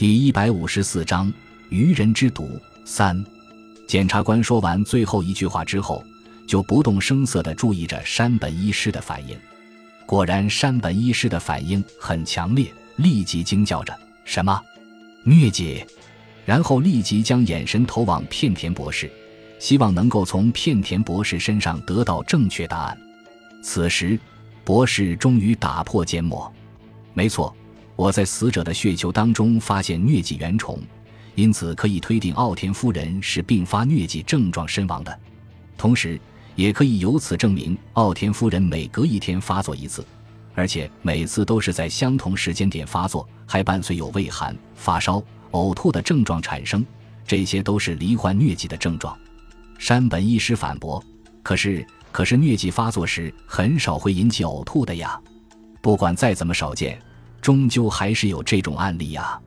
第一百五十四章愚人之毒三。检察官说完最后一句话之后，就不动声色地注意着山本医师的反应。果然，山本医师的反应很强烈，立即惊叫着：“什么？疟疾？”然后立即将眼神投往片田博士，希望能够从片田博士身上得到正确答案。此时，博士终于打破缄默：“没错。”我在死者的血球当中发现疟疾原虫，因此可以推定奥田夫人是并发疟疾症状身亡的。同时，也可以由此证明奥田夫人每隔一天发作一次，而且每次都是在相同时间点发作，还伴随有畏寒、发烧、呕吐的症状产生，这些都是罹患疟疾的症状。山本医师反驳：“可是，可是疟疾发作时很少会引起呕吐的呀，不管再怎么少见。”终究还是有这种案例呀，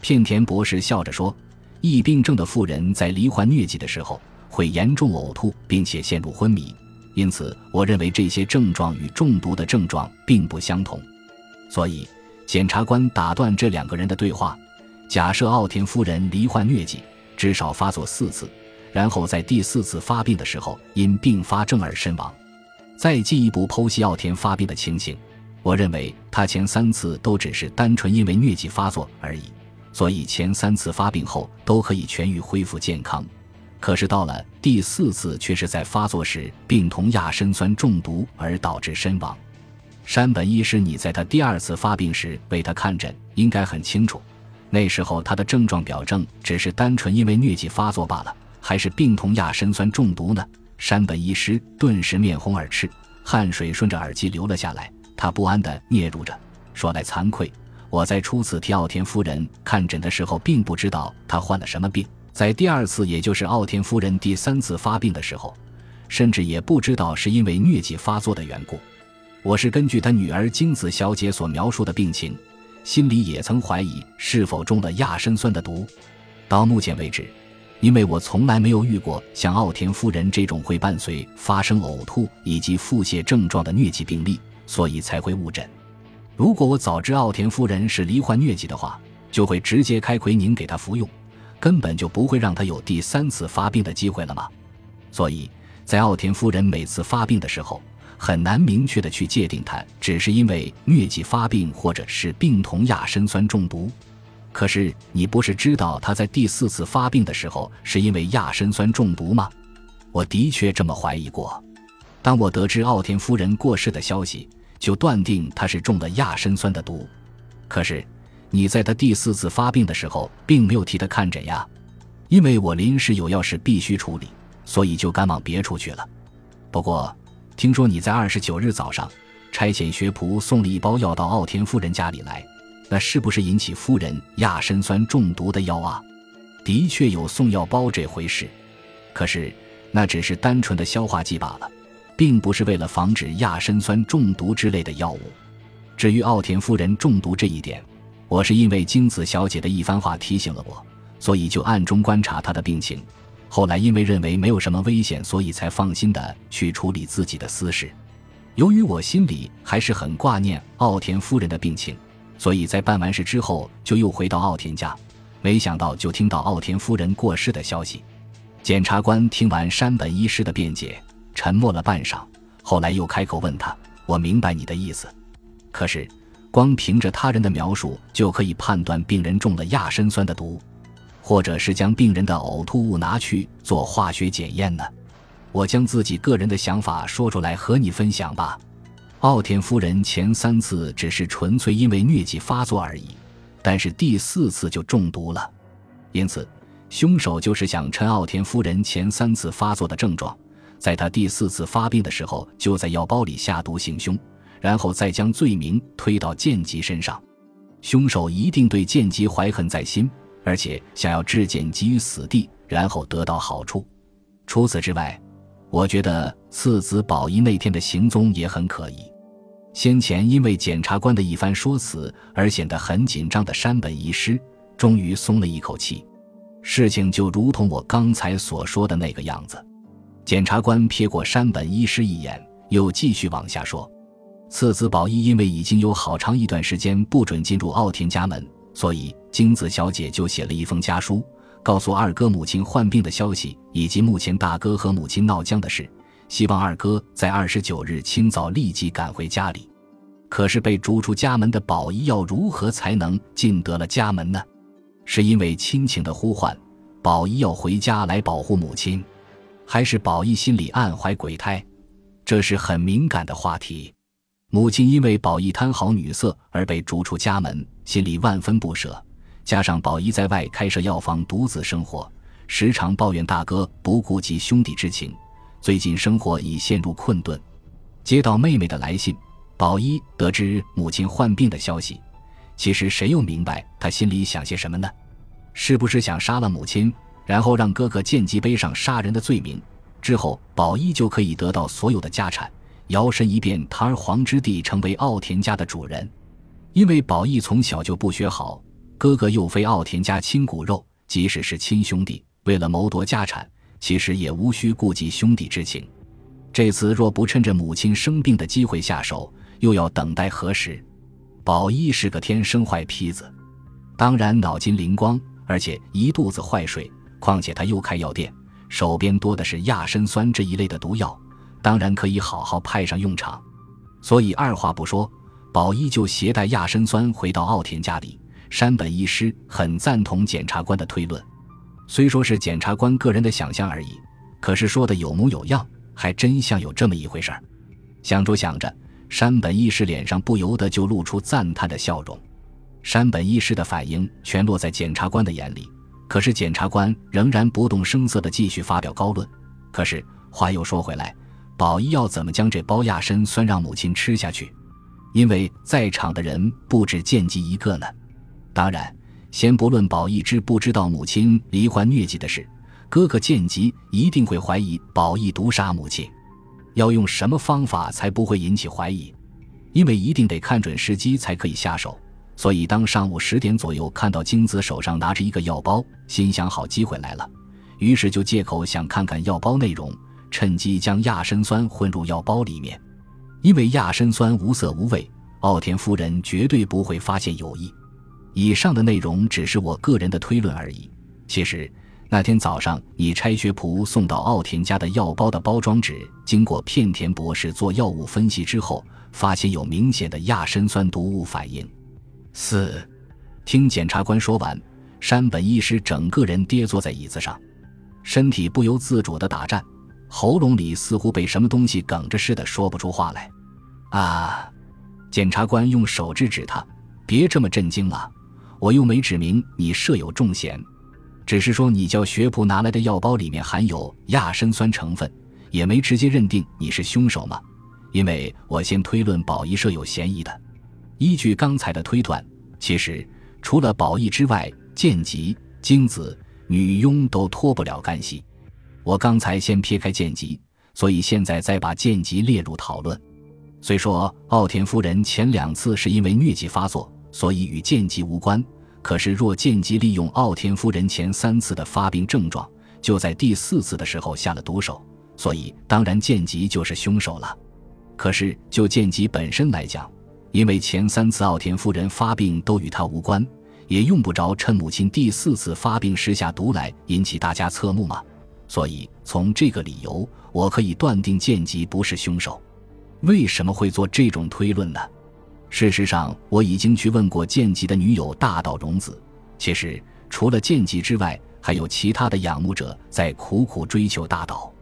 片田博士笑着说：“疫病症的妇人在罹患疟疾的时候会严重呕吐，并且陷入昏迷，因此我认为这些症状与中毒的症状并不相同。”所以，检察官打断这两个人的对话：“假设奥田夫人罹患疟疾，至少发作四次，然后在第四次发病的时候因并发症而身亡，再进一步剖析奥田发病的情形。”我认为他前三次都只是单纯因为疟疾发作而已，所以前三次发病后都可以痊愈恢复健康。可是到了第四次，却是在发作时病同亚砷酸中毒而导致身亡。山本医师，你在他第二次发病时为他看诊，应该很清楚，那时候他的症状表征只是单纯因为疟疾发作罢了，还是病同亚砷酸中毒呢？山本医师顿时面红耳赤，汗水顺着耳机流了下来。他不安地嗫嚅着，说来惭愧，我在初次替奥田夫人看诊的时候，并不知道她患了什么病。在第二次，也就是奥田夫人第三次发病的时候，甚至也不知道是因为疟疾发作的缘故。我是根据他女儿京子小姐所描述的病情，心里也曾怀疑是否中了亚砷酸的毒。到目前为止，因为我从来没有遇过像奥田夫人这种会伴随发生呕吐以及腹泻症状的疟疾病例。所以才会误诊。如果我早知奥田夫人是罹患疟疾的话，就会直接开奎宁给她服用，根本就不会让她有第三次发病的机会了吗？所以在奥田夫人每次发病的时候，很难明确的去界定她只是因为疟疾发病，或者是病同亚砷酸中毒。可是你不是知道她在第四次发病的时候是因为亚砷酸中毒吗？我的确这么怀疑过。当我得知奥田夫人过世的消息。就断定他是中了亚砷酸的毒，可是你在他第四次发病的时候，并没有替他看诊呀，因为我临时有要事必须处理，所以就赶往别处去了。不过，听说你在二十九日早上差遣学仆送了一包药到奥田夫人家里来，那是不是引起夫人亚砷酸中毒的药啊？的确有送药包这回事，可是那只是单纯的消化剂罢了。并不是为了防止亚砷酸中毒之类的药物。至于奥田夫人中毒这一点，我是因为京子小姐的一番话提醒了我，所以就暗中观察她的病情。后来因为认为没有什么危险，所以才放心的去处理自己的私事。由于我心里还是很挂念奥田夫人的病情，所以在办完事之后就又回到奥田家。没想到就听到奥田夫人过世的消息。检察官听完山本医师的辩解。沉默了半晌，后来又开口问他：“我明白你的意思，可是光凭着他人的描述就可以判断病人中了亚砷酸的毒，或者是将病人的呕吐物拿去做化学检验呢？”我将自己个人的想法说出来和你分享吧。奥田夫人前三次只是纯粹因为疟疾发作而已，但是第四次就中毒了，因此凶手就是想趁奥田夫人前三次发作的症状。在他第四次发病的时候，就在药包里下毒行凶，然后再将罪名推到剑吉身上。凶手一定对剑吉怀恨在心，而且想要置剑吉于死地，然后得到好处。除此之外，我觉得次子宝一那天的行踪也很可疑。先前因为检察官的一番说辞而显得很紧张的山本医师，终于松了一口气。事情就如同我刚才所说的那个样子。检察官瞥过山本医师一眼，又继续往下说：“次子宝一因为已经有好长一段时间不准进入奥田家门，所以京子小姐就写了一封家书，告诉二哥母亲患病的消息，以及目前大哥和母亲闹僵的事，希望二哥在二十九日清早立即赶回家里。可是被逐出家门的宝仪要如何才能进得了家门呢？是因为亲情的呼唤，宝仪要回家来保护母亲，还是宝仪心里暗怀鬼胎？这是很敏感的话题。母亲因为宝仪贪好女色而被逐出家门，心里万分不舍。加上宝仪在外开设药房，独自生活，时常抱怨大哥不顾及兄弟之情，最近生活已陷入困顿。接到妹妹的来信，宝一得知母亲患病的消息。其实谁又明白他心里想些什么呢？是不是想杀了母亲，然后让哥哥见机背上杀人的罪名？之后，宝一就可以得到所有的家产，摇身一变堂而皇之地成为奥田家的主人。因为宝义从小就不学好，哥哥又非奥田家亲骨肉，即使是亲兄弟，为了谋夺家产，其实也无需顾及兄弟之情。这次若不趁着母亲生病的机会下手，又要等待何时？宝一是个天生坏坯子，当然脑筋灵光，而且一肚子坏水。况且他又开药店。手边多的是亚砷酸这一类的毒药，当然可以好好派上用场。所以二话不说，宝一就携带亚砷酸回到奥田家里。山本医师很赞同检察官的推论，虽说是检察官个人的想象而已，可是说的有模有样，还真像有这么一回事儿。想着想着，山本医师脸上不由得就露出赞叹的笑容。山本医师的反应全落在检察官的眼里。可是检察官仍然不动声色地继续发表高论。可是话又说回来，宝一要怎么将这包亚参酸让母亲吃下去？因为在场的人不止剑吉一个呢。当然，先不论宝一知不知道母亲罹患疟疾的事，哥哥剑吉一定会怀疑宝一毒杀母亲。要用什么方法才不会引起怀疑？因为一定得看准时机才可以下手。所以，当上午十点左右看到金子手上拿着一个药包，心想好机会来了，于是就借口想看看药包内容，趁机将亚参酸混入药包里面。因为亚参酸无色无味，奥田夫人绝对不会发现有异。以上的内容只是我个人的推论而已。其实那天早上你拆学仆送到奥田家的药包的包装纸，经过片田博士做药物分析之后，发现有明显的亚参酸毒物反应。四，听检察官说完，山本医师整个人跌坐在椅子上，身体不由自主的打颤，喉咙里似乎被什么东西哽着似的，说不出话来。啊！检察官用手指指他，别这么震惊了，我又没指明你设有重嫌，只是说你叫学仆拿来的药包里面含有亚砷酸成分，也没直接认定你是凶手嘛。因为我先推论宝仪社有嫌疑的。依据刚才的推断，其实除了宝义之外，剑吉、京子、女佣都脱不了干系。我刚才先撇开剑吉，所以现在再把剑吉列入讨论。虽说奥田夫人前两次是因为疟疾发作，所以与剑吉无关，可是若剑吉利用奥田夫人前三次的发病症状，就在第四次的时候下了毒手，所以当然剑吉就是凶手了。可是就剑吉本身来讲，因为前三次奥田夫人发病都与他无关，也用不着趁母亲第四次发病时下毒来引起大家侧目嘛。所以从这个理由，我可以断定剑吉不是凶手。为什么会做这种推论呢？事实上，我已经去问过剑吉的女友大岛荣子。其实，除了剑吉之外，还有其他的仰慕者在苦苦追求大岛，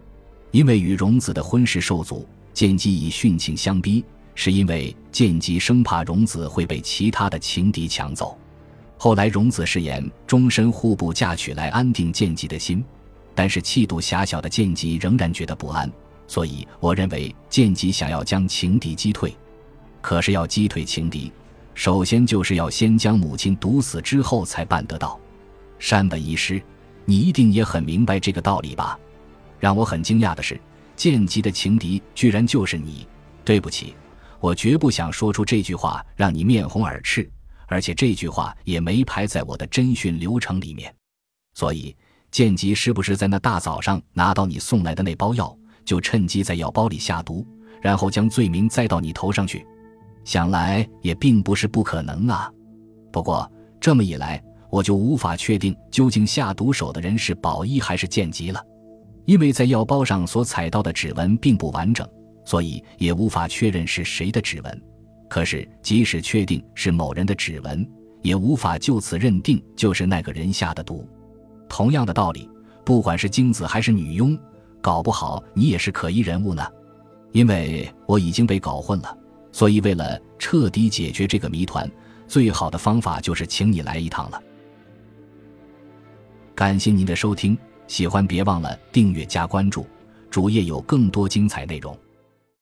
因为与荣子的婚事受阻，剑吉以殉情相逼。是因为剑吉生怕荣子会被其他的情敌抢走，后来荣子誓言终身互不嫁娶来安定剑吉的心，但是气度狭小的剑吉仍然觉得不安，所以我认为剑吉想要将情敌击退。可是要击退情敌，首先就是要先将母亲毒死之后才办得到。山本医师，你一定也很明白这个道理吧？让我很惊讶的是，剑吉的情敌居然就是你。对不起。我绝不想说出这句话让你面红耳赤，而且这句话也没排在我的侦讯流程里面。所以，剑吉是不是在那大早上拿到你送来的那包药，就趁机在药包里下毒，然后将罪名栽到你头上去？想来也并不是不可能啊。不过，这么一来，我就无法确定究竟下毒手的人是宝一还是剑吉了，因为在药包上所采到的指纹并不完整，所以也无法确认是谁的指纹。可是，即使确定是某人的指纹，也无法就此认定就是那个人下的毒。同样的道理，不管是精子还是女佣，搞不好你也是可疑人物呢。因为我已经被搞混了，所以为了彻底解决这个谜团，最好的方法就是请你来一趟了。感谢您的收听，喜欢别忘了订阅加关注，主页有更多精彩内容。